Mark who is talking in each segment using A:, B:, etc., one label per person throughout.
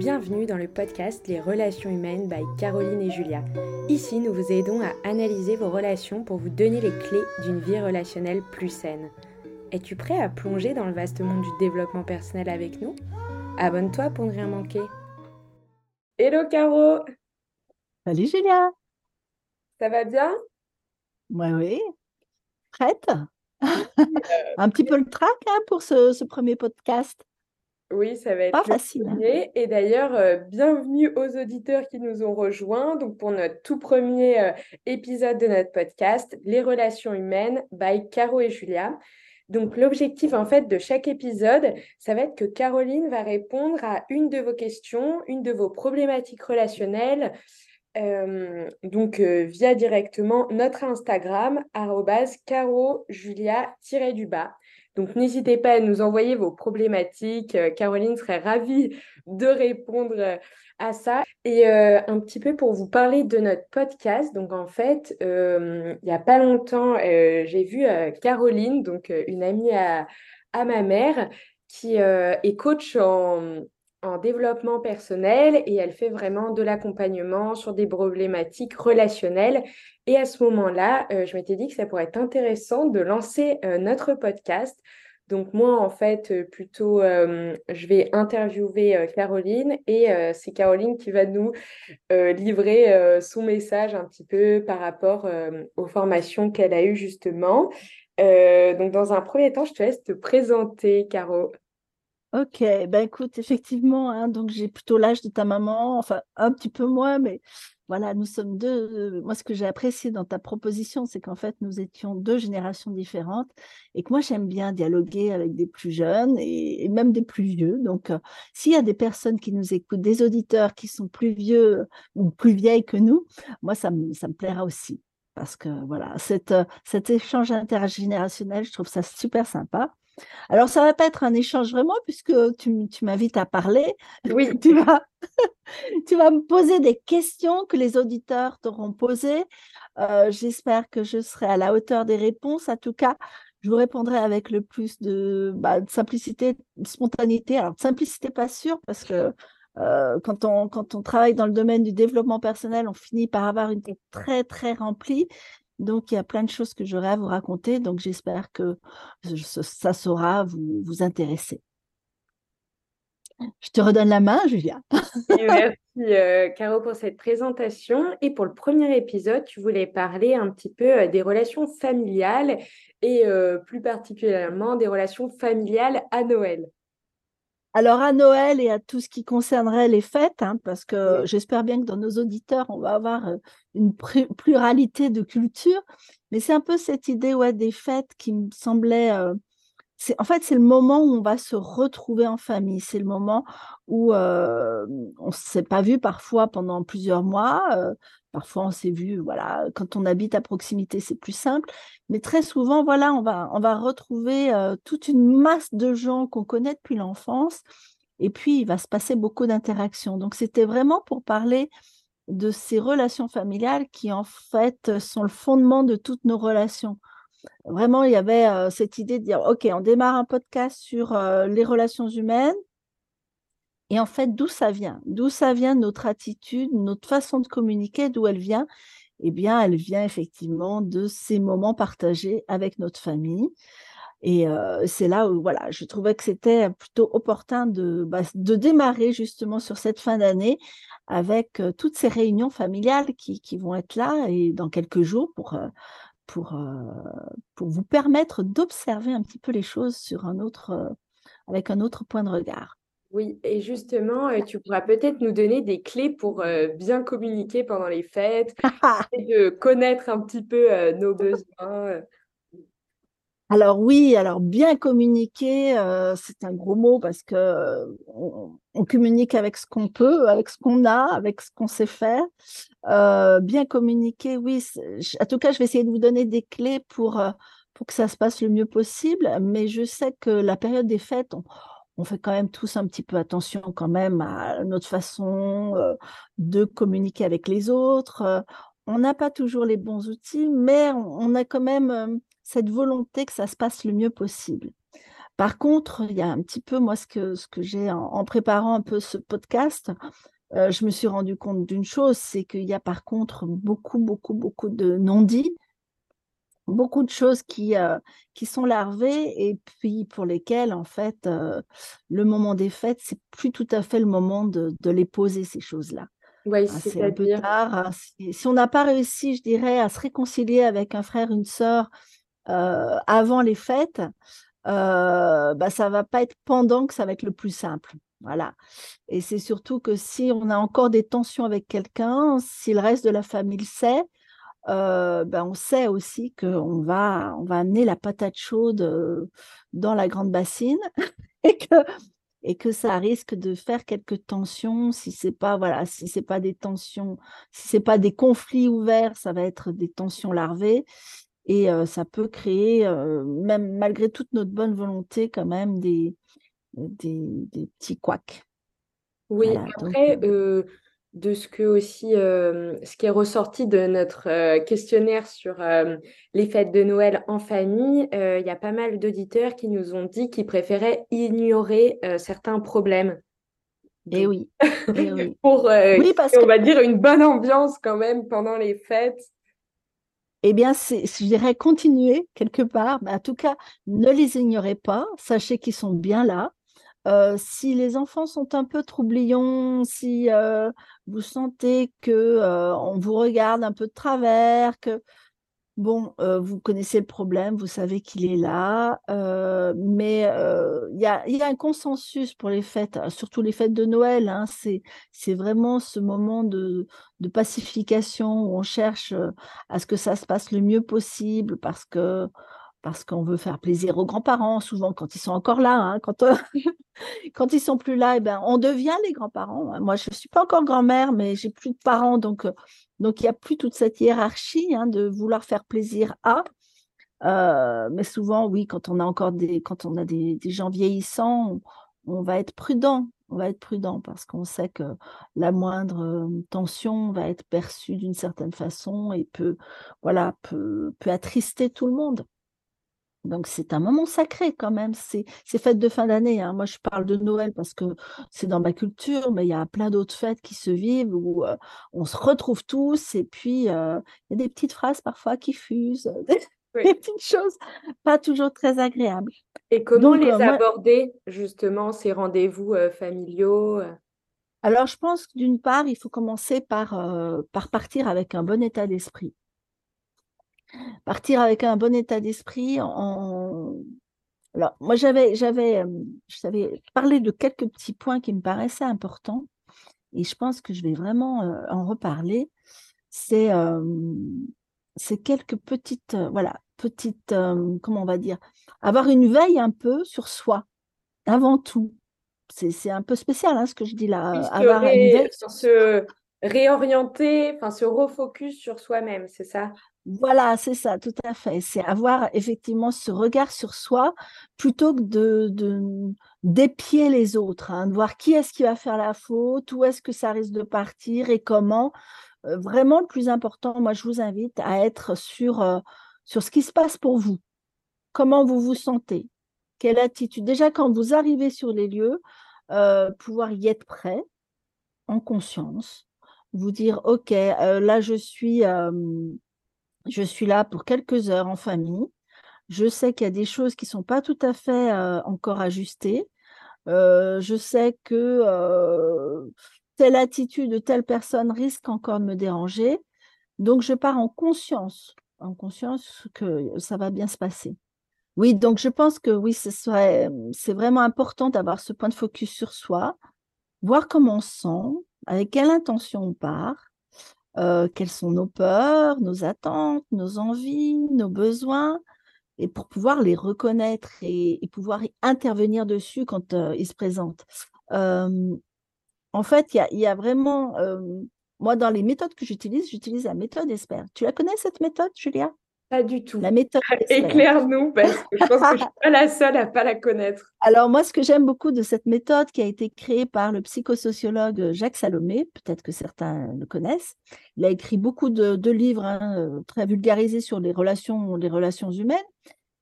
A: Bienvenue dans le podcast Les relations humaines by Caroline et Julia. Ici, nous vous aidons à analyser vos relations pour vous donner les clés d'une vie relationnelle plus saine. Es-tu prêt à plonger dans le vaste monde du développement personnel avec nous? Abonne-toi pour ne rien manquer. Hello Caro
B: Salut Julia
A: Ça va bien?
B: Oui, oui. Prête Un petit peu le trac hein, pour ce premier podcast.
A: Oui, ça va être
B: pas facile. Hein.
A: Et d'ailleurs, euh, bienvenue aux auditeurs qui nous ont rejoints. Donc, pour notre tout premier euh, épisode de notre podcast, Les relations humaines by Caro et Julia. Donc, l'objectif en fait de chaque épisode, ça va être que Caroline va répondre à une de vos questions, une de vos problématiques relationnelles. Euh, donc, via directement notre Instagram, caro-julia-du-bas. Donc, n'hésitez pas à nous envoyer vos problématiques. Euh, Caroline serait ravie de répondre euh, à ça. Et euh, un petit peu pour vous parler de notre podcast. Donc, en fait, il n'y a pas longtemps, j'ai vu Caroline, donc une amie à, à ma mère, qui est coach en, en développement personnel et elle fait vraiment de l'accompagnement sur des problématiques relationnelles. Et à ce moment-là, euh, je m'étais dit que ça pourrait être intéressant de lancer euh, notre podcast. Donc moi, en fait, euh, plutôt, je vais interviewer Caroline et c'est Caroline qui va nous livrer son message un petit peu par rapport aux formations qu'elle a eues justement. donc dans un premier temps, je te laisse te présenter, Caro.
B: Ok, ben écoute, effectivement, hein, donc j'ai plutôt l'âge de ta maman, enfin un petit peu moins, mais voilà, nous sommes deux. moi, ce que j'ai apprécié dans ta proposition, c'est qu'en fait, nous étions deux générations différentes et que moi, j'aime bien dialoguer avec des plus jeunes et, même des plus vieux. Donc, s'il y a des personnes qui nous écoutent, des auditeurs qui sont plus vieux ou plus vieilles que nous, moi, ça me, plaira aussi. Parce que voilà, cet échange intergénérationnel, je trouve ça super sympa. Alors, ça ne va pas être un échange vraiment, puisque tu, m'invites à parler.
A: Oui.
B: tu, vas, tu vas me poser des questions que les auditeurs t'auront posées. Euh, j'espère que je serai à la hauteur des réponses. En tout cas, je vous répondrai avec le plus de, bah, de simplicité, de spontanéité. Alors, simplicité, pas sûr, parce que euh, quand, on, quand on travaille dans le domaine du développement personnel, on finit par avoir une tête très, très remplie. Donc, il y a plein de choses que j'aurai à vous raconter. Donc, j'espère que ça saura vous, intéresser. Je te redonne la main, Julia.
A: merci, euh, Caro, pour cette présentation. Et pour le premier épisode, tu voulais parler un petit peu euh, des relations familiales et euh, plus particulièrement des relations familiales à Noël.
B: Alors à Noël et à tout ce qui concernerait les fêtes, hein, parce que j'espère bien que dans nos auditeurs, on va avoir une pluralité de cultures, mais c'est un peu cette idée ouais, des fêtes qui me semblait... en fait, c'est le moment où on va se retrouver en famille. C'est le moment où on s'est pas vu parfois pendant plusieurs mois. Parfois, on s'est vu, voilà, quand on habite à proximité, c'est plus simple. Mais très souvent, voilà, on va, on va retrouver toute une masse de gens qu'on connaît depuis l'enfance. Et puis, il va se passer beaucoup d'interactions. Donc, c'était vraiment pour parler de ces relations familiales qui, en fait, sont le fondement de toutes nos relations. Vraiment, il y avait cette idée de dire, OK, on démarre un podcast sur les relations humaines et en fait, d'où ça vient? D'où ça vient notre attitude, notre façon de communiquer, d'où elle vient? Eh bien, elle vient effectivement de ces moments partagés avec notre famille. Et c'est là où voilà, je trouvais que c'était plutôt opportun de, bah, de démarrer justement sur cette fin d'année avec toutes ces réunions familiales qui, qui, vont être là et dans quelques jours pour, pour, pour vous permettre d'observer un petit peu les choses sur un autre, avec un autre point de regard.
A: Oui, et justement, euh, tu pourras peut-être nous donner des clés pour euh, bien communiquer pendant les fêtes et de connaître un petit peu euh, nos besoins.
B: Alors oui, alors bien communiquer, c'est un gros mot parce que on, communique avec ce qu'on peut, avec ce qu'on a, avec ce qu'on sait faire. bien communiquer, oui. En tout cas, je vais essayer de vous donner des clés pour pour que ça se passe le mieux possible. Mais je sais que la période des fêtes, on, on fait quand même tous un petit peu attention quand même à notre façon euh, de communiquer avec les autres. Euh, on n'a pas toujours les bons outils, mais on a quand même euh, cette volonté que ça se passe le mieux possible. Par contre, il y a un petit peu, moi, ce que, j'ai en, préparant un peu ce podcast, je me suis rendu compte d'une chose, c'est qu'il y a par contre beaucoup, beaucoup, beaucoup de non-dits, beaucoup de choses qui, euh, qui sont larvées et puis pour lesquelles, en fait, euh, le moment des fêtes, c'est plus tout à fait le moment de, de les poser, ces choses-là.
A: Oui, ah, c'est un peu
B: tard. Hein. Si, on n'a pas réussi, je dirais, à se réconcilier avec un frère, une sœur avant les fêtes, euh, bah, ça va pas être pendant que ça va être le plus simple. Voilà. Et c'est surtout que si on a encore des tensions avec quelqu'un, si le reste de la famille le sait, euh, ben on sait aussi qu'on va, on va amener la patate chaude dans la grande bassine et que, et que ça risque de faire quelques tensions. Si c'est pas voilà, si c'est pas des tensions, si c'est pas des conflits ouverts, ça va être des tensions larvées et ça peut créer, même malgré toute notre bonne volonté, quand même des, des, petits couacs.
A: Oui, après, de ce que aussi, ce qui est ressorti de notre questionnaire sur les fêtes de Noël en famille, il y a pas mal d'auditeurs qui nous ont dit qu'ils préféraient ignorer certains problèmes.
B: Et eh oui. Eh oui.
A: pour, oui, parce on va dire, une bonne ambiance quand même pendant les fêtes
B: eh bien, je dirais continuer quelque part, mais en tout cas, ne les ignorez pas, sachez qu'ils sont bien là. Euh, si les enfants sont un peu troublions, si euh, vous sentez que euh, on vous regarde un peu de travers, que Bon, vous connaissez le problème, vous savez qu'il est là, mais il y, a, un consensus pour les fêtes, surtout les fêtes de Noël. Hein, c'est vraiment ce moment de, pacification où on cherche à ce que ça se passe le mieux possible parce que parce qu'on veut faire plaisir aux grands-parents, souvent quand ils sont encore là. Hein, quand, euh, quand ils sont plus là, eh ben, on devient les grands-parents. Hein. Moi, je ne suis pas encore grand-mère, mais j'ai plus de parents, donc euh, il n'y a plus toute cette hiérarchie hein, de vouloir faire plaisir à. Euh, mais souvent, oui, quand on a encore des, quand on a des, gens vieillissants, on, va être prudent. On va être prudent parce qu'on sait que la moindre tension va être perçue d'une certaine façon et peut, voilà, peut, peut attrister tout le monde. Donc c'est un moment sacré quand même, c'est fêtes de fin d'année. Hein. Moi je parle de Noël parce que c'est dans ma culture, mais il y a plein d'autres fêtes qui se vivent où on se retrouve tous et puis il y a des petites phrases parfois qui fusent, des, petites choses pas toujours très agréables.
A: Et comment les aborder justement ces rendez-vous familiaux
B: Alors je pense que d'une part il faut commencer par, par partir avec un bon état d'esprit partir avec un bon état d'esprit. En... Alors, moi, j'avais, j'avais, j'avais parlé de quelques petits points qui me paraissaient importants, et je pense que je vais vraiment en reparler. C'est, c'est quelques petites, voilà, petites, comment on va dire, avoir une veille un peu sur soi, avant tout. C'est, c'est un peu spécial hein, ce que je dis là.
A: avoir une veille sur se réorienter, enfin se refocus sur soi-même, c'est ça?
B: Voilà, c'est ça, tout à fait. C'est avoir effectivement ce regard sur soi plutôt que de, d'épier les autres, hein, de voir qui est-ce qui va faire la faute, où est-ce que ça risque de partir et comment. Euh, vraiment, le plus important, moi, je vous invite à être sur, euh, sur ce qui se passe pour vous. Comment vous vous sentez? Quelle attitude? Déjà, quand vous arrivez sur les lieux, euh, pouvoir y être prêt, en conscience, vous dire, OK, là, je suis je suis là pour quelques heures en famille. Je sais qu'il y a des choses qui ne sont pas tout à fait encore ajustées. je sais que telle attitude de telle personne risque encore de me déranger. Donc, je pars en conscience, en conscience que ça va bien se passer. Oui, donc je pense que oui, c'est vraiment important d'avoir ce point de focus sur soi, voir comment on se sent, avec quelle intention on part, euh, quelles sont nos peurs, nos attentes, nos envies, nos besoins, et pour pouvoir les reconnaître et, pouvoir intervenir dessus quand euh, ils se présentent. en fait, il y, a, vraiment, moi, dans les méthodes que j'utilise, j'utilise la méthode ESPER. Tu la connais, cette méthode, Julia?
A: Pas du tout.
B: La méthode.
A: Éclaire-nous, parce que je pense que je ne suis pas la seule à ne pas la connaître.
B: Alors, moi, ce que j'aime beaucoup de cette méthode qui a été créée par le psychosociologue Jacques Salomé, peut-être que certains le connaissent, il a écrit beaucoup de, livres hein, euh, très vulgarisés sur les relations, les relations humaines.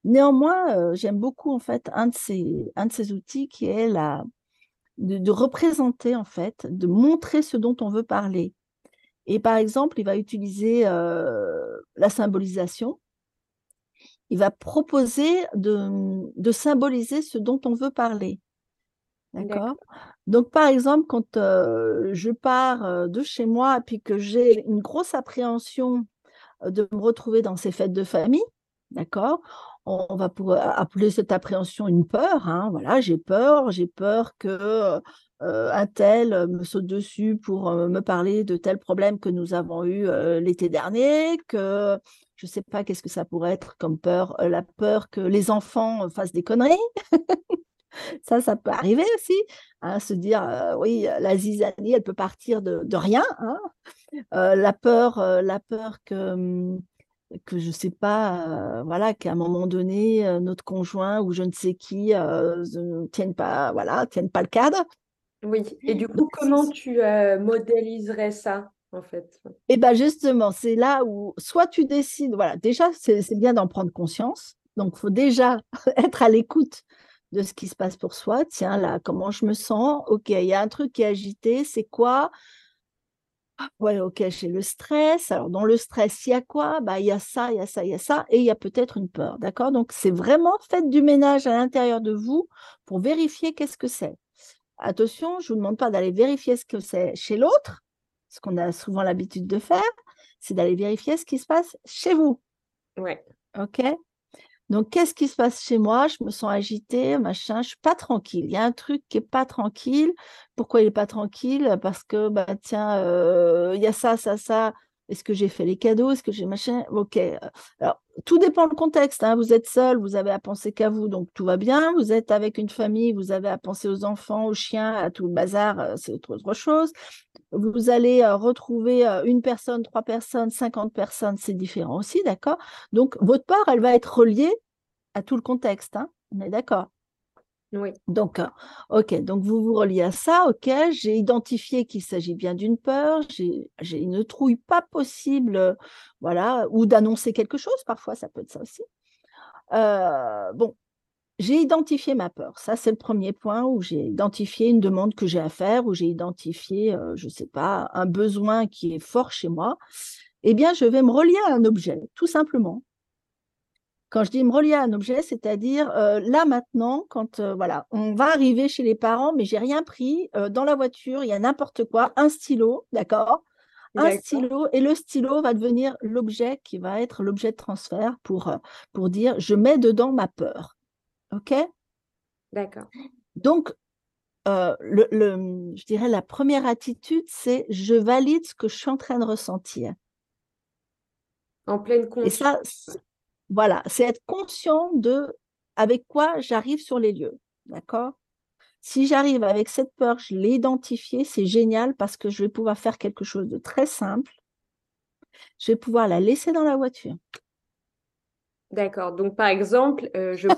B: Néanmoins, j'aime beaucoup en fait un de ces, un de ces outils qui est la, de, représenter en fait, de montrer ce dont on veut parler. Et par exemple, il va utiliser la symbolisation. Il va proposer de, de, symboliser ce dont on veut parler. D'accord? Donc, par exemple, quand je pars de chez moi et puis que j'ai une grosse appréhension de me retrouver dans ces fêtes de famille, d'accord? On va appeler cette appréhension une peur. Hein, voilà, j'ai peur, j'ai peur que un tel me saute dessus pour me parler de tel problème que nous avons eu l'été dernier, que je ne sais pas qu'est-ce que ça pourrait être comme peur, la peur que les enfants fassent des conneries. Ça, ça peut arriver aussi, hein, se dire, oui, la zizanie, elle peut partir de, rien. Hein. la peur, la peur que, mmh, que je ne sais pas, voilà, qu'à un moment donné, notre conjoint ou je ne sais qui ne tienne pas, voilà, tienne pas le cadre.
A: Oui, et du coup, comment tu modéliserais ça en fait?
B: Et eh bien justement, c'est là où soit tu décides, voilà, déjà, c'est bien d'en prendre conscience. Donc, il faut déjà être à l'écoute de ce qui se passe pour soi. Tiens, là, comment je me sens? Ok, il y a un truc qui est agité, c'est quoi? Ah, Ouais, ok, j'ai le stress. Alors, dans le stress, il y a quoi? Bah, Il y a ça, il y a ça, il y a ça, et il y a peut-être une peur. D'accord? Donc, c'est vraiment faites du ménage à l'intérieur de vous pour vérifier qu'est-ce que c'est. Attention, je ne vous demande pas d'aller vérifier ce que c'est chez l'autre, ce qu'on a souvent l'habitude de faire, c'est d'aller vérifier ce qui se passe chez vous.
A: Ouais.
B: OK? Donc, qu'est-ce qui se passe chez moi? Je me sens agitée, machin, je ne suis pas tranquille. Il y a un truc qui n'est pas tranquille. Pourquoi il n'est pas tranquille? Parce que, bah, tiens, euh, il y a ça, ça, ça. Est-ce que j'ai fait les cadeaux? Est-ce que j'ai machin? Ok. Alors, tout dépend du contexte. Hein. Vous êtes seul, vous avez à penser qu'à vous, donc tout va bien. Vous êtes avec une famille, vous avez à penser aux enfants, aux chiens, à tout le bazar, euh, c'est autre, autre chose. Vous allez euh, retrouver une personne, trois personnes, cinquante personnes, c'est différent aussi, d'accord? Donc, votre part, elle va être reliée à tout le contexte. Hein. On est d'accord?
A: Oui.
B: Donc, ok, donc vous vous reliez à ça, ok, j'ai identifié qu'il s'agit bien d'une peur, j'ai une trouille pas possible, voilà, ou d'annoncer quelque chose, parfois ça peut être ça aussi. bon, j'ai identifié ma peur, ça c'est le premier point où j'ai identifié une demande que j'ai à faire, où j'ai identifié, je ne sais pas, un besoin qui est fort chez moi. Eh bien, je vais me relier à un objet, tout simplement. Quand je dis me relier à un objet, c'est-à-dire euh, là maintenant, quand euh, voilà, on va arriver chez les parents, mais j'ai rien pris euh, dans la voiture, il y a n'importe quoi, un stylo, d'accord? Un stylo et le stylo va devenir l'objet qui va être l'objet de transfert pour, pour dire je mets dedans ma peur. OK?
A: D'accord.
B: Donc, le, le, je dirais la première attitude, c'est je valide ce que je suis en train de ressentir.
A: En pleine conscience.
B: Et ça, voilà, c'est être conscient de avec quoi j'arrive sur les lieux. D'accord? Si j'arrive avec cette peur, je l'ai identifiée, c'est génial parce que je vais pouvoir faire quelque chose de très simple. Je vais pouvoir la laisser dans la voiture.
A: D'accord. Donc, par exemple, euh, je,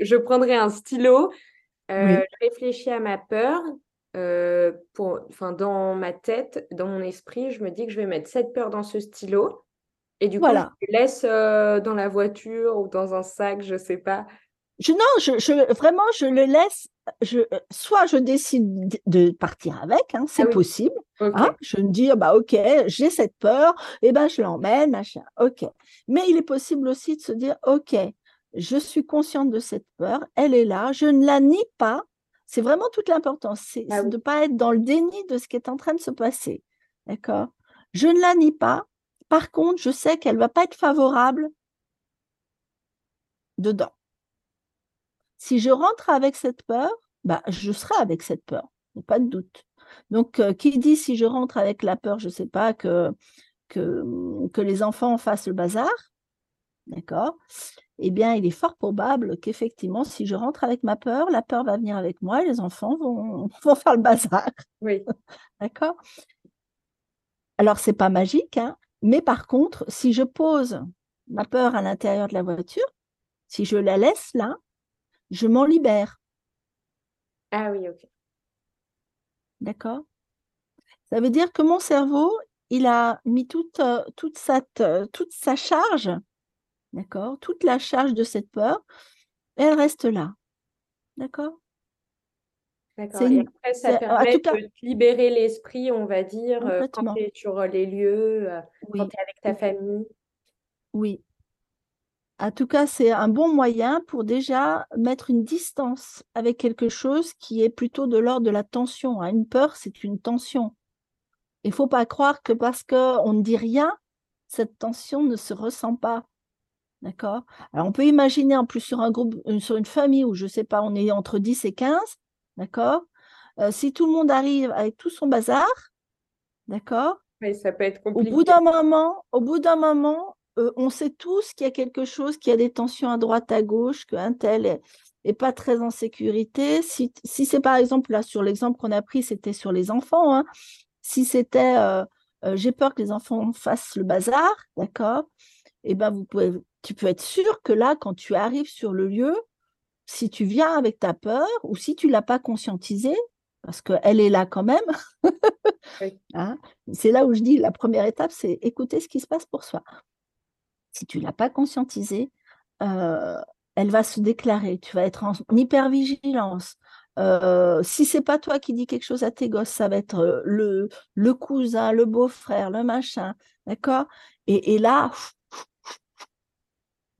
A: je, prendrai un stylo, euh, je réfléchis à ma peur. Euh, pour, dans ma tête, dans mon esprit, je me dis que je vais mettre cette peur dans ce stylo. Et du coup, voilà. je le laisse dans la voiture ou dans un sac, je ne sais pas.
B: Je, non, je, vraiment, je le laisse. Je, soit je décide de partir avec, hein, c'est ah possible. Hein, je me dis, bah, ok, j'ai cette peur, et eh ben je l'emmène, machin. Ok. Mais il est possible aussi de se dire, ok, je suis consciente de cette peur, elle est là, je ne la nie pas. C'est vraiment toute l'importance, c'est ah de ne pas être dans le déni de ce qui est en train de se passer. D'accord? Je ne la nie pas, par contre, je sais qu'elle ne va pas être favorable dedans. Si je rentre avec cette peur, bah, je serai avec cette peur, pas de doute. Donc, euh, qui dit si je rentre avec la peur, je ne sais pas, que, que, que, les enfants fassent le bazar, d'accord Eh bien, il est fort probable qu'effectivement, si je rentre avec ma peur, la peur va venir avec moi et les enfants vont, vont faire le bazar.
A: Oui.
B: d'accord Alors, ce n'est pas magique, hein, mais par contre, si je pose ma peur à l'intérieur de la voiture, si je la laisse là, je m'en libère.
A: Ah oui, ok.
B: D'accord? Ça veut dire que mon cerveau, il a mis toute, euh, toute, sa, toute sa charge D'accord? Toute la charge de cette peur, elle reste là. D'accord?
A: D'accord. Et après, ça permet de libérer l'esprit, on va dire, euh, quand tu es sur les lieux, euh, quand tu es avec ta famille.
B: Oui. En tout cas, c'est un bon moyen pour déjà mettre une distance avec quelque chose qui est plutôt de l'ordre de la tension. Hein. Une peur, c'est une tension. Il ne faut pas croire que parce qu'on ne dit rien, cette tension ne se ressent pas. D'accord? Alors, on peut imaginer en plus sur un groupe, euh, sur une famille où, je ne sais pas, on est entre 10 et 15, d'accord? Euh, Si tout le monde arrive avec tout son bazar, d'accord?
A: Ça peut être compliqué.
B: Au bout d'un moment, au bout d'un moment, euh, on sait tous qu'il y a quelque chose, qu'il y a des tensions à droite, à gauche, qu'un tel est, pas très en sécurité. Si, si c'est par exemple, là, sur l'exemple qu'on a pris, c'était sur les enfants, hein, si c'était j'ai peur que les enfants fassent le bazar, d'accord? Eh ben, vous pouvez tu peux être sûr que là, quand tu arrives sur le lieu, si tu viens avec ta peur ou si tu ne l'as pas conscientisée, parce qu'elle est là quand même, hein, c'est là où je dis la première étape, c'est écouter ce qui se passe pour soi. Si tu ne l'as pas conscientisée, euh, elle va se déclarer, tu vas être en hypervigilance. Euh, si c'est pas toi qui dis quelque chose à tes gosses, ça va être euh, le, le cousin, le beau-frère, le machin, d'accord? Et, et, là,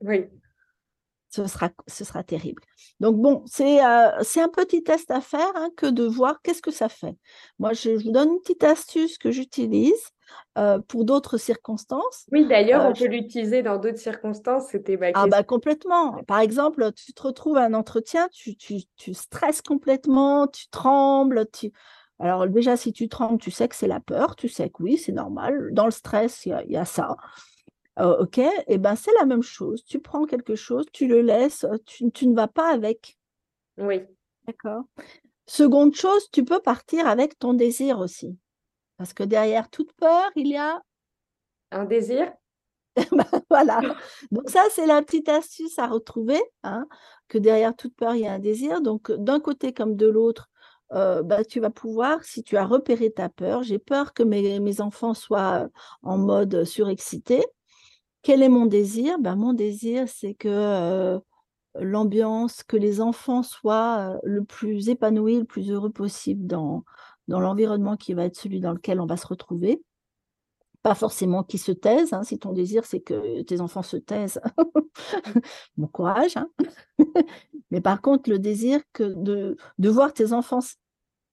A: oui.
B: Ce sera, ce sera terrible. Donc, bon, c'est euh, un petit test à faire hein, que de voir qu'est-ce que ça fait. Moi, je, vous donne une petite astuce que j'utilise euh, pour d'autres circonstances.
A: Oui, d'ailleurs, euh, on peut l'utiliser dans d'autres circonstances. C'était
B: Ah, bah, complètement. Par exemple, tu te retrouves à un entretien, tu, tu, tu stresses complètement, tu trembles. Tu... Alors, déjà, si tu trembles, tu sais que c'est la peur, tu sais que oui, c'est normal. Dans le stress, il y, a ça. Euh, ok, et eh ben c'est la même chose. Tu prends quelque chose, tu le laisses, tu, tu ne vas pas avec.
A: Oui.
B: D'accord. Seconde chose, tu peux partir avec ton désir aussi. Parce que derrière toute peur, il y a
A: un désir?
B: Ben, voilà. Donc ça, c'est la petite astuce à retrouver, hein, que derrière toute peur, il y a un désir. Donc d'un côté comme de l'autre, euh, bah, tu vas pouvoir, si tu as repéré ta peur, j'ai peur que mes, mes, enfants soient en mode surexcité, quel est mon désir? Ben, Mon désir, c'est que l'ambiance, que les enfants soient le plus épanouis, le plus heureux possible dans, dans l'environnement qui va être celui dans lequel on va se retrouver. Pas forcément qu'ils se taisent. Hein, si ton désir, c'est que tes enfants se taisent, bon courage. Hein. Mais par contre, le désir de, de voir tes enfants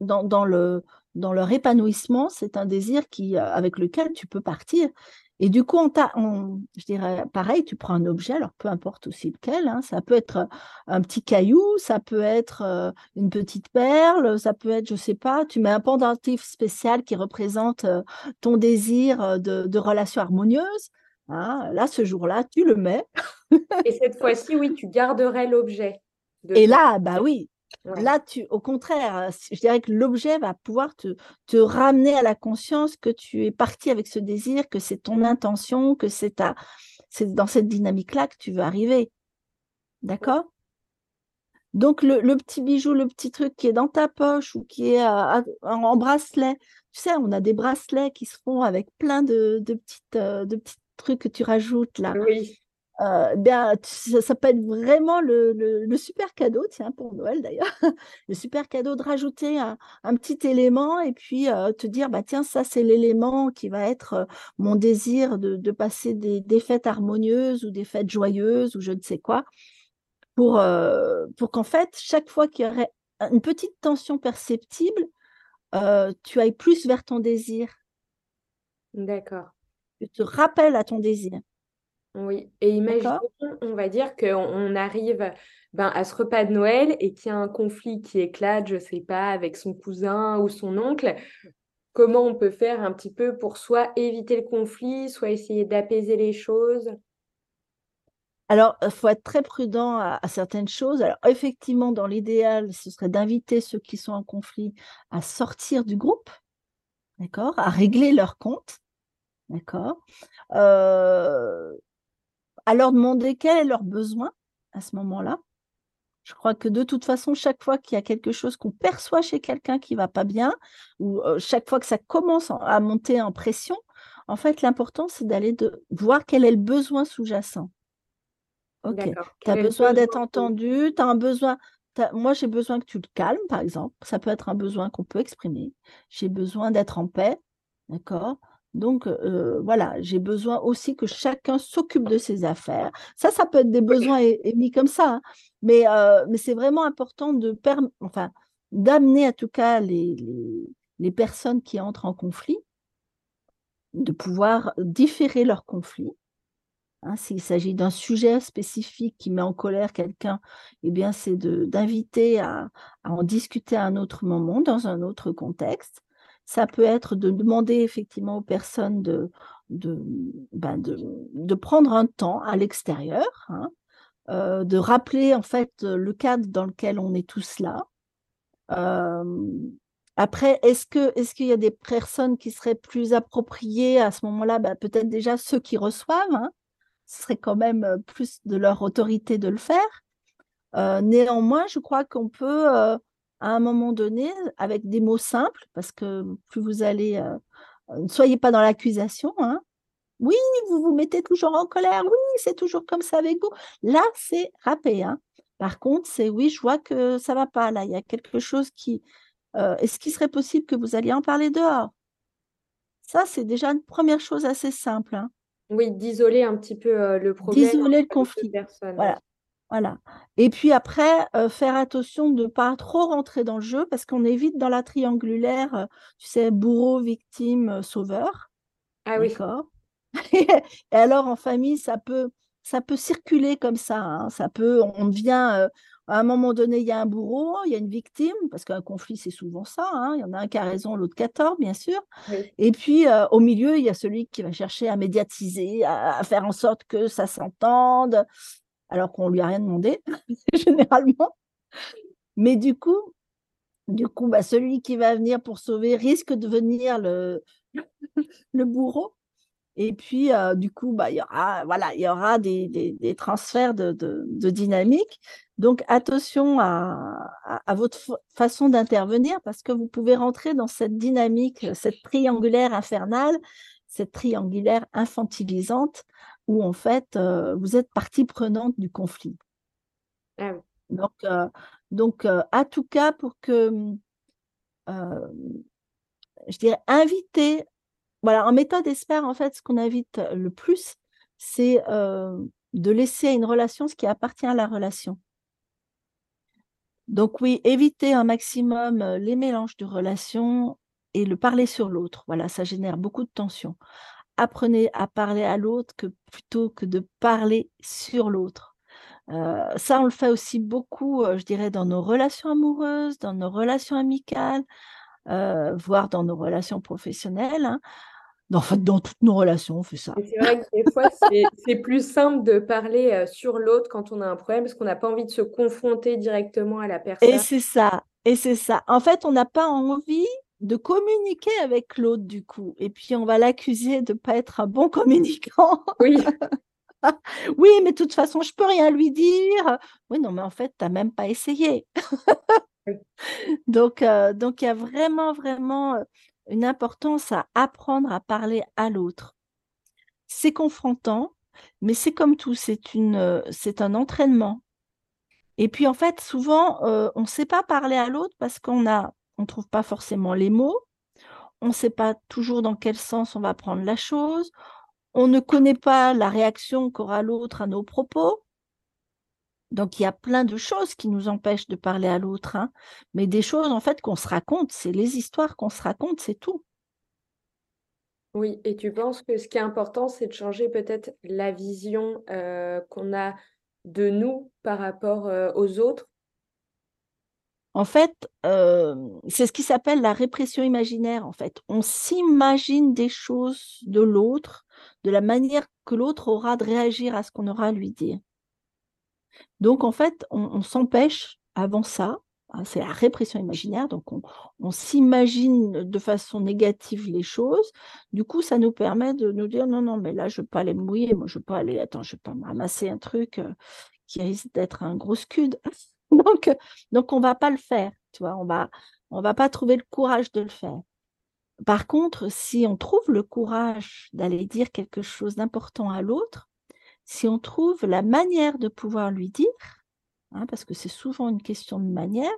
B: dans, dans, le, dans leur épanouissement, c'est un désir qui, avec lequel tu peux partir. Et du coup, on, je dirais, pareil, tu prends un objet, alors peu importe aussi lequel, hein, ça peut être un petit caillou, ça peut être euh, une petite perle, ça peut être, je ne sais pas, tu mets un pendentif spécial qui représente euh, ton désir euh, de, de relation harmonieuse. Hein. là, ce jour-là, tu le mets.
A: Et cette fois-ci, oui, tu garderais l'objet.
B: Et là, bah oui, Là, tu, au contraire, je dirais que l'objet va pouvoir te, te, ramener à la conscience que tu es parti avec ce désir, que c'est ton intention, que c'est c'est dans cette dynamique-là que tu veux arriver. D'accord? Donc, le, petit bijou, le petit truc qui est dans ta poche ou qui est en bracelet, tu sais, on a des bracelets qui se font avec plein de, de petites, de petits trucs que tu rajoutes là.
A: Oui.
B: Euh, bien, ça, peut être vraiment le, super cadeau, tiens, pour Noël d'ailleurs, le super cadeau de rajouter un, petit élément et puis euh, te dire, bah, tiens, ça c'est l'élément qui va être euh, mon désir de, passer des, fêtes harmonieuses ou des fêtes joyeuses ou je ne sais quoi, pour, pour qu'en fait, chaque fois qu'il y aurait une petite tension perceptible, tu ailles plus vers ton désir.
A: D'accord.
B: Tu te rappelles à ton désir.
A: Oui, et imaginons, on va dire qu'on arrive ben, à ce repas de Noël et qu'il y a un conflit qui éclate, je ne sais pas, avec son cousin ou son oncle. Comment on peut faire un petit peu pour soit éviter le conflit, soit essayer d'apaiser les choses?
B: Alors, il faut être très prudent à, certaines choses. Alors, effectivement, dans l'idéal, ce serait d'inviter ceux qui sont en conflit à sortir du groupe, d'accord, à régler leur compte, d'accord. Euh, à leur demander quel est leur besoin à ce moment-là. Je crois que de toute façon, chaque fois qu'il y a quelque chose qu'on perçoit chez quelqu'un qui va pas bien, ou euh, chaque fois que ça commence à monter en pression, en fait, l'important, c'est d'aller de voir quel est le besoin sous-jacent. Ok. Tu as besoin d'être entendu, tu as un besoin. Moi, j'ai besoin que tu le calmes, par exemple. Ça peut être un besoin qu'on peut exprimer. J'ai besoin d'être en paix. D'accord? Donc, euh, voilà, j'ai besoin aussi que chacun s'occupe de ses affaires. Ça, ça peut être des besoins émis comme ça, hein. mais, euh, mais c'est vraiment important de enfin, d'amener en tout cas les, les, personnes qui entrent en conflit, de pouvoir différer leur conflit. Hein. S'il s'agit d'un sujet spécifique qui met en colère quelqu'un, eh bien, c'est d'inviter à, à en discuter à un autre moment, dans un autre contexte. Ça peut être de demander effectivement aux personnes de, de, ben de, prendre un temps à l'extérieur, hein, euh, de rappeler en fait le cadre dans lequel on est tous là. Euh, après, est-ce que est-ce qu'il y a des personnes qui seraient plus appropriées à ce moment-là? Ben, Peut-être déjà ceux qui reçoivent. Hein. ce serait quand même euh, plus de leur autorité de le faire. néanmoins, je crois qu'on peut à un moment donné, avec des mots simples, parce que plus vous allez, euh, ne soyez pas dans l'accusation, hein. Oui, vous vous mettez toujours en colère, oui, c'est toujours comme ça avec vous. Là, c'est râpé. Hein. Par contre, c'est oui, je vois que ça va pas. Là, il y a quelque chose qui. Euh, est-ce qu'il serait possible que vous alliez en parler dehors? Ça, c'est déjà une première chose assez simple. Hein.
A: Oui, d'isoler un petit peu euh, le problème.
B: D'isoler le conflit. Voilà. Voilà. Et puis après, euh, faire attention de ne pas trop rentrer dans le jeu parce qu'on est vite dans la triangulaire, euh, tu sais, bourreau, victime, euh, sauveur.
A: Ah oui.
B: D'accord? et alors en famille, ça peut, ça peut circuler comme ça. Hein. Ça peut, on devient, à un moment donné, il y a un bourreau, il y a une victime, parce qu'un conflit, c'est souvent ça. Hein. Il y en a un qui a raison, l'autre qui a tort, bien sûr. Et puis, au milieu, il y a celui qui va chercher à médiatiser, à faire en sorte que ça s'entende alors qu'on lui a rien demandé, généralement. Mais du coup, du coup, bah, celui qui va venir pour sauver risque de devenir le, le bourreau. Et puis, euh, du coup, bah, il y aura, voilà, il y aura des, des, transferts de, de, dynamique. Donc, attention à, à, votre façon d'intervenir parce que vous pouvez rentrer dans cette dynamique, cette triangulaire infernale, cette triangulaire infantilisante où en fait, euh, vous êtes partie prenante du conflit. Ah donc, euh, donc euh, à tout cas, pour que, je dirais, inviter, voilà, en méthode espère, en fait, ce qu'on invite le plus, c'est de laisser à une relation ce qui appartient à la relation. Donc oui, éviter un maximum les mélanges de relations et le parler sur l'autre. Voilà, ça génère beaucoup de tension apprenez à parler à l'autre que plutôt que de parler sur l'autre. Euh, ça, on le fait aussi beaucoup, euh, je dirais, dans nos relations amoureuses, dans nos relations amicales, euh, voire dans nos relations professionnelles. Hein. En fait, dans toutes nos relations, on fait ça.
A: C'est vrai que des fois, c'est plus simple de parler sur l'autre quand on a un problème parce qu'on n'a pas envie de se confronter directement à la personne.
B: Et c'est ça. Et c'est ça. En fait, on n'a pas envie de communiquer avec l'autre du coup. Et puis on va l'accuser de ne pas être un bon communicant.
A: Oui.
B: oui, mais de toute façon, je peux rien lui dire. Oui, non, mais en fait, tu n'as même pas essayé. donc, euh, donc, il y a vraiment, vraiment euh, une importance à apprendre à parler à l'autre. C'est confrontant, mais c'est comme tout, c'est une, euh, c'est un entraînement. Et puis, en fait, souvent, on ne sait pas parler à l'autre parce qu'on a on ne trouve pas forcément les mots, on ne sait pas toujours dans quel sens on va prendre la chose, on ne connaît pas la réaction qu'aura l'autre à nos propos. Donc il y a plein de choses qui nous empêchent de parler à l'autre, hein. mais des choses en fait qu'on se raconte, c'est les histoires qu'on se raconte, c'est tout.
A: Oui, et tu penses que ce qui est important, c'est de changer peut-être la vision euh, qu'on a de nous par rapport euh, aux autres?
B: En fait, euh, c'est ce qui s'appelle la répression imaginaire. En fait, on s'imagine des choses de l'autre, de la manière que l'autre aura de réagir à ce qu'on aura à lui dire. Donc, en fait, on, s'empêche avant ça. Hein, c'est la répression imaginaire. Donc, on, s'imagine de façon négative les choses. Du coup, ça nous permet de nous dire non, non, mais là, je ne veux pas aller mouiller. Moi, je ne veux pas aller. Attends, je ne veux pas me ramasser un truc euh, qui risque d'être un gros scud. donc, donc on va pas le faire, tu vois, on va, on va pas trouver le courage de le faire. Par contre, si on trouve le courage d'aller dire quelque chose d'important à l'autre, si on trouve la manière de pouvoir lui dire, hein, parce que c'est souvent une question de manière,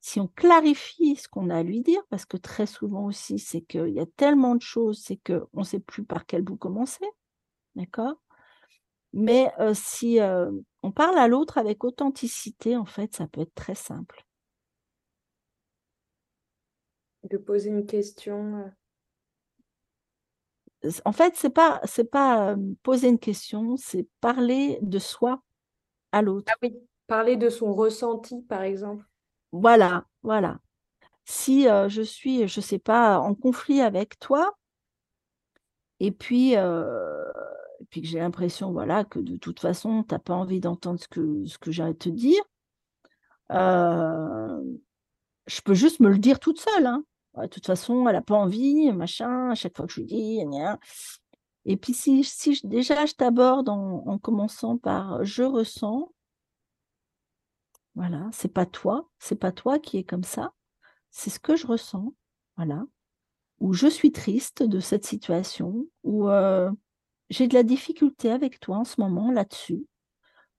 B: si on clarifie ce qu'on a à lui dire, parce que très souvent aussi, c'est qu'il y a tellement de choses, c'est qu'on ne sait plus par quel bout commencer. D'accord? Mais euh, si euh, on parle à l'autre avec authenticité, en fait, ça peut être très simple.
A: De poser une question.
B: Euh. En fait, c'est pas c'est pas poser une question, c'est parler de soi à l'autre.
A: Ah oui, parler de son ressenti, par exemple.
B: Voilà, voilà. Si je suis, je ne sais pas, en conflit avec toi, et puis, puis que j'ai l'impression voilà, que de toute façon, tu n'as pas envie d'entendre ce que, ce que j'ai à te dire, je peux juste me le dire toute seule. Hein. De toute façon, elle n'a pas envie, machin, à chaque fois que je lui dis, et puis si, si déjà je t'aborde en, commençant par je ressens, voilà, c'est pas toi, c'est pas toi qui es comme ça, c'est ce que je ressens, voilà. Ou je suis triste de cette situation, ou j'ai de la difficulté avec toi en ce moment là-dessus,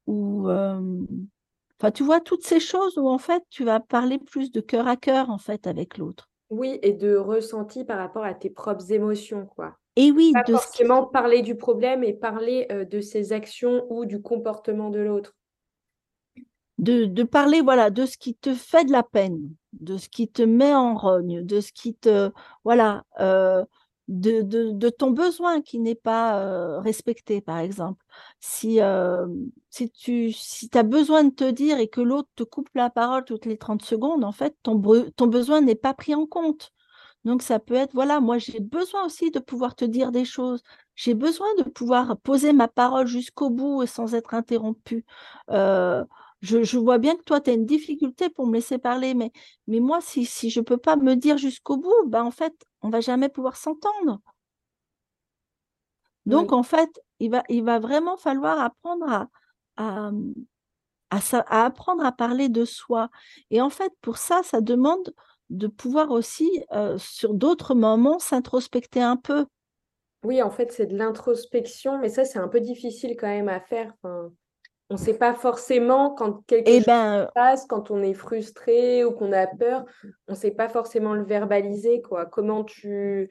B: ou enfin tu vois toutes ces choses où en fait tu vas parler plus de cœur à cœur en fait avec l'autre.
A: Oui, et de ressenti par rapport à tes propres émotions, quoi.
B: Et oui,
A: pas forcément parler du problème et parler de ses actions ou du comportement de l'autre
B: de, parler voilà de ce qui te fait de la peine, de ce qui te met en rogne, de ce qui te voilà euh, de, ton besoin qui n'est pas euh, respecté, par exemple. Si, euh, si tu si as besoin de te dire et que l'autre te coupe la parole toutes les 30 secondes, en fait, ton, besoin n'est pas pris en compte. Donc, ça peut être, voilà, moi, j'ai besoin aussi de pouvoir te dire des choses. J'ai besoin de pouvoir poser ma parole jusqu'au bout et sans être interrompu je, vois bien que toi, tu as une difficulté pour me laisser parler, mais, mais moi, si, si je ne peux pas me dire jusqu'au bout, ben, en fait, on ne va jamais pouvoir s'entendre. Donc, en fait, il va, il va vraiment falloir apprendre à, à, à, apprendre à parler de soi. Et en fait, pour ça, ça demande de pouvoir aussi, euh, sur d'autres moments, s'introspecter un peu.
A: Oui, en fait, c'est de l'introspection, mais ça, c'est un peu difficile quand même à faire. On ne sait pas forcément quand quelque eh chose ben, se passe, quand on est frustré ou qu'on a peur, on ne sait pas forcément le verbaliser. Quoi. Comment tu.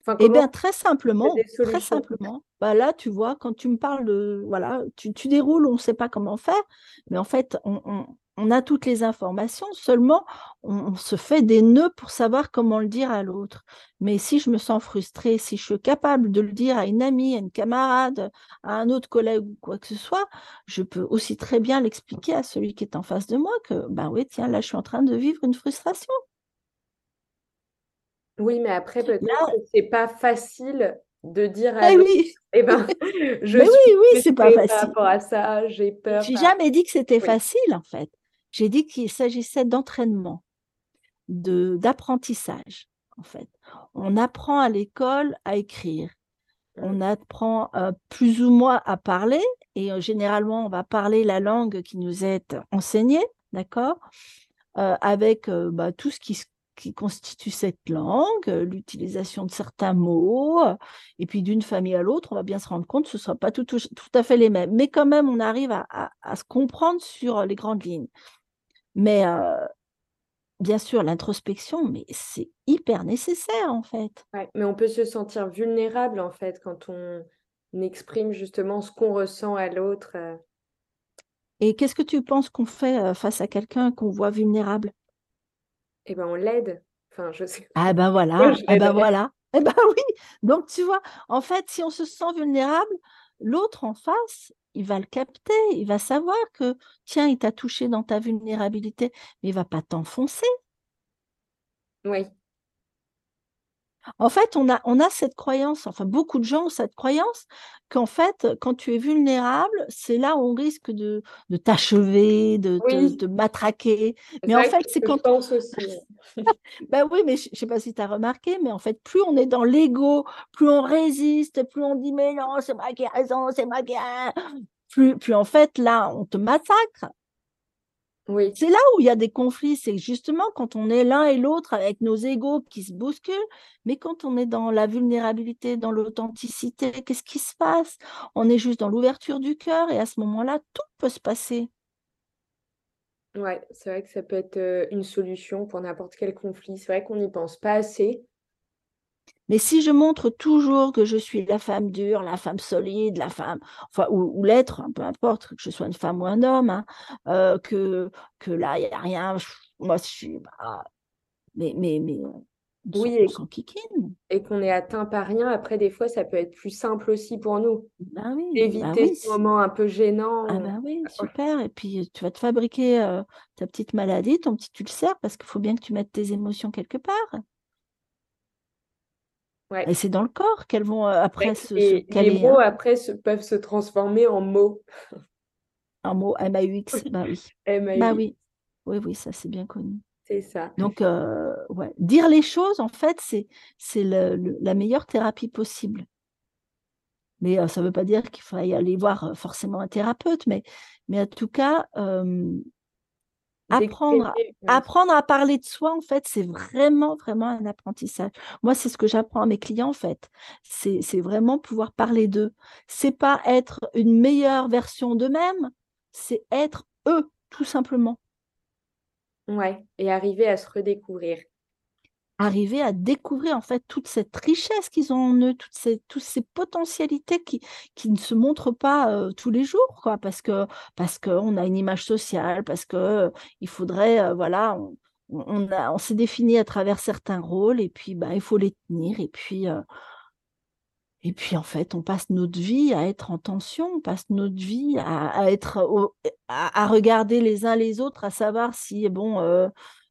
B: Enfin, eh bien, très simplement, très simplement. Bah là, tu vois, quand tu me parles de. Voilà, tu, déroules, on ne sait pas comment faire, mais en fait, on, on a toutes les informations, seulement on, se fait des nœuds pour savoir comment le dire à l'autre. Mais si je me sens frustrée, si je suis capable de le dire à une amie, à une camarade, à un autre collègue ou quoi que ce soit, je peux aussi très bien l'expliquer à celui qui est en face de moi que, ben oui, tiens, là, je suis en train de vivre une frustration.
A: Oui, mais après, peut-être que c'est pas facile de dire à
B: eh oui.
A: eh ben,
B: je mais oui, oui, c'est pas facile. Par
A: rapport à ça, j'ai peur.
B: J'ai jamais dit que c'était facile, en fait. J'ai dit qu'il s'agissait d'entraînement, de d'apprentissage, en fait. On apprend à l'école à écrire. On mmh. apprend euh, plus ou moins à parler, et euh, généralement, on va parler la langue qui nous est enseignée, d'accord? Euh, Avec bah, tout ce qui, qui constitue cette langue, l'utilisation de certains mots, et puis d'une famille à l'autre, on va bien se rendre compte que ce ne sera pas tout, tout, à fait les mêmes. Mais quand même, on arrive à, à se comprendre sur les grandes lignes. Mais bien sûr, l'introspection, mais c'est hyper nécessaire en fait.
A: mais on peut se sentir vulnérable en fait quand on exprime justement ce qu'on ressent à l'autre.
B: Et qu'est-ce que tu penses qu'on fait face à quelqu'un qu'on voit vulnérable?
A: Eh ben, on l'aide. Enfin, je sais.
B: Ah ben voilà. ah ben voilà. Eh ben oui. Donc tu vois, en fait, si on se sent vulnérable, l'autre en face, il va le capter, il va savoir que, tiens, il t'a touché dans ta vulnérabilité, mais il va pas t'enfoncer.
A: Oui.
B: En fait, on a, on a cette croyance, enfin beaucoup de gens ont cette croyance qu'en fait, quand tu es vulnérable, c'est là où on risque de, de t'achever, de, te matraquer. Mais en fait, c'est quand...
A: pense aussi.
B: ben oui, mais je ne sais pas si tu as remarqué, mais en fait, plus on est dans l'ego, plus on résiste, plus on dit mais non, c'est moi qui ai raison, c'est moi qui ai... Plus, plus en fait, là, on te massacre.
A: Oui.
B: C'est là où il y a des conflits, c'est justement quand on est l'un et l'autre avec nos égaux qui se bousculent, mais quand on est dans la vulnérabilité, dans l'authenticité, qu'est-ce qui se passe? On est juste dans l'ouverture du cœur et à ce moment-là, tout peut se passer.
A: Ouais, c'est vrai que ça peut être euh, une solution pour n'importe quel conflit. C'est vrai qu'on n'y pense pas assez.
B: Mais si je montre toujours que je suis la femme dure, la femme solide, la femme, enfin, ou, l'être, hein, peu importe, que je sois une femme ou un homme, hein, euh, que, que là, il n'y a rien, moi, je suis. Bah, mais, mais, mais
A: oui, et, et qu'on est atteint par rien, après, des fois, ça peut être plus simple aussi pour nous.
B: Ben oui,
A: Éviter ce moment un peu gênant.
B: Ah ben oui, super. Et puis, tu vas te fabriquer euh, ta petite maladie, ton petit ulcère, parce qu'il faut bien que tu mettes tes émotions quelque part. Et c'est dans le corps qu'elles vont euh, après se,
A: caler. Les mots hein. après peuvent se transformer en mots.
B: En mots M-A-U-X, bah oui. Bah oui. Oui, oui, ça c'est bien connu.
A: C'est ça.
B: Donc, euh, ouais. dire les choses, en fait, c'est, c'est la meilleure thérapie possible. Mais euh, ça ne veut pas dire qu'il faille aller voir forcément un thérapeute, mais, mais en tout cas, Apprendre, apprendre à parler de soi, en fait, c'est vraiment, vraiment un apprentissage. Moi, c'est ce que j'apprends à mes clients, en fait. C'est vraiment pouvoir parler d'eux. C'est pas être une meilleure version d'eux-mêmes, c'est être eux, tout simplement.
A: Ouais, et arriver à se redécouvrir
B: arriver à découvrir en fait toute cette richesse qu'ils ont en eux, toutes ces, toutes ces potentialités qui, qui ne se montrent pas tous les jours, quoi, parce que parce qu'on a une image sociale, parce que il faudrait, voilà, on, on, a, on s'est défini à travers certains rôles et puis bah, il faut les tenir et puis et puis en fait on passe notre vie à être en tension, on passe notre vie à, être à, à, regarder les uns les autres, à savoir si bon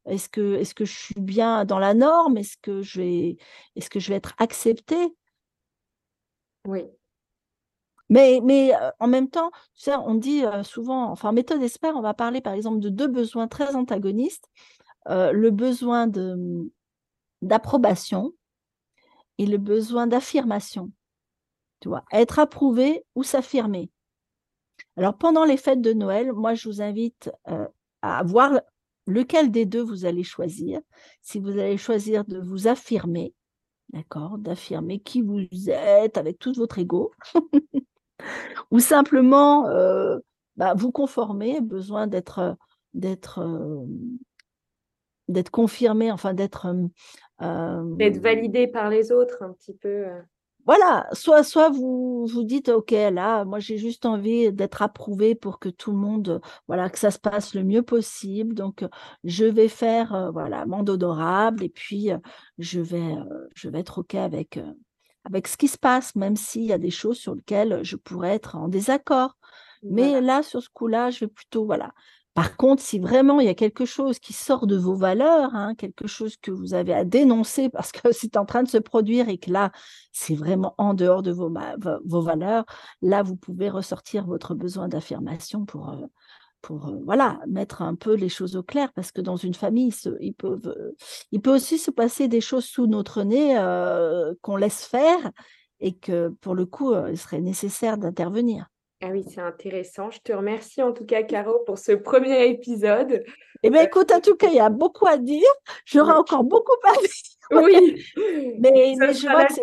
B: est-ce que, est que je suis bien dans la norme? Est-ce que, je vais, est que je vais être acceptée?
A: Oui.
B: Mais, mais en même temps, tu sais, on dit souvent, enfin, en méthode espère, on va parler par exemple de deux besoins très antagonistes. le besoin de, d'approbation et le besoin d'affirmation. Tu vois, être approuvé ou s'affirmer. Alors, pendant les fêtes de Noël, moi, je vous invite à voir lequel des deux vous allez choisir. Si vous allez choisir de vous affirmer, d'accord, d'affirmer qui vous êtes avec tout votre ego, ou simplement euh, bah, vous conformer, besoin d'être d'être euh, confirmé, enfin d'être
A: euh, d'être validé par les autres un petit peu
B: voilà, soit, soit vous vous dites, OK, là, moi, j'ai juste envie d'être approuvé pour que tout le monde, voilà, que ça se passe le mieux possible. Donc, je vais faire, euh, voilà, monde honorable et puis euh, je vais, euh, je vais être OK avec, avec ce qui se passe, même s'il y a des choses sur lesquelles je pourrais être en désaccord. Mais là, sur ce coup-là, je vais plutôt, voilà, par contre, si vraiment il y a quelque chose qui sort de vos valeurs, hein, quelque chose que vous avez à dénoncer parce que c'est en train de se produire et que là, c'est vraiment en dehors de vos, valeurs, là, vous pouvez ressortir votre besoin d'affirmation pour, euh, euh, voilà, mettre un peu les choses au clair parce que dans une famille, il, peut, il peut aussi se passer des choses sous notre nez euh, qu'on laisse faire et que pour le coup, il serait nécessaire d'intervenir.
A: Ah oui, c'est intéressant. Je te remercie en tout cas, Caro, pour ce premier épisode.
B: Eh bien, écoute, en tout cas, il y a beaucoup à dire. J'aurai encore beaucoup à dire.
A: Oui.
B: mais, je vois que.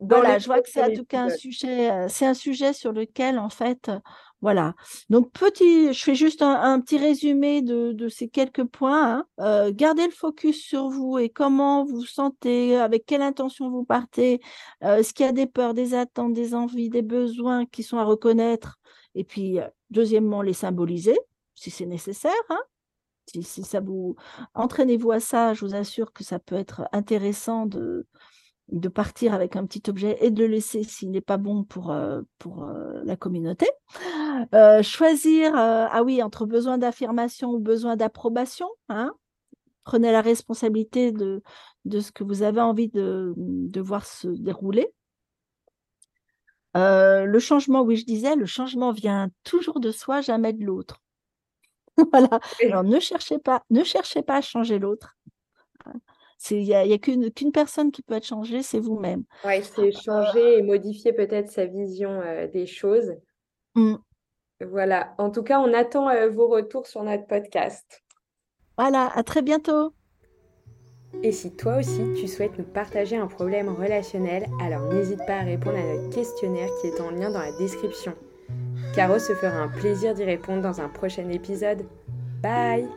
B: Voilà, je vois que c'est en tout cas un sujet, euh, c'est un sujet sur lequel, en fait, voilà. Donc, petit, je fais juste un, petit résumé de, ces quelques points. Hein. Euh, gardez le focus sur vous et comment vous vous sentez, avec quelle intention vous partez. Euh, est-ce qu'il y a des peurs, des attentes, des envies, des besoins qui sont à reconnaître? Et puis, euh, deuxièmement, les symboliser, si c'est nécessaire. Hein. Si, ça vous entraînez-vous à ça, je vous assure que ça peut être intéressant de, partir avec un petit objet et de le laisser s'il n'est pas bon pour, pour euh, la communauté. Euh, choisir, ah oui, entre besoin d'affirmation ou besoin d'approbation. Hein. Prenez la responsabilité de, de ce que vous avez envie de, de voir se dérouler. le changement, oui, je disais, le changement vient toujours de soi, jamais de l'autre. voilà. Alors ne cherchez pas, ne cherchez pas à changer l'autre. Il n'y a, a qu'une personne qui peut être changée, c'est vous-même.
A: Oui, c'est changer et modifier peut-être sa vision euh, des choses.
B: Mmh.
A: Voilà, en tout cas, on attend euh, vos retours sur notre podcast.
B: Voilà, à très bientôt.
A: Et si toi aussi tu souhaites nous partager un problème relationnel, alors n'hésite pas à répondre à notre questionnaire qui est en lien dans la description. Caro se fera un plaisir d'y répondre dans un prochain épisode. Bye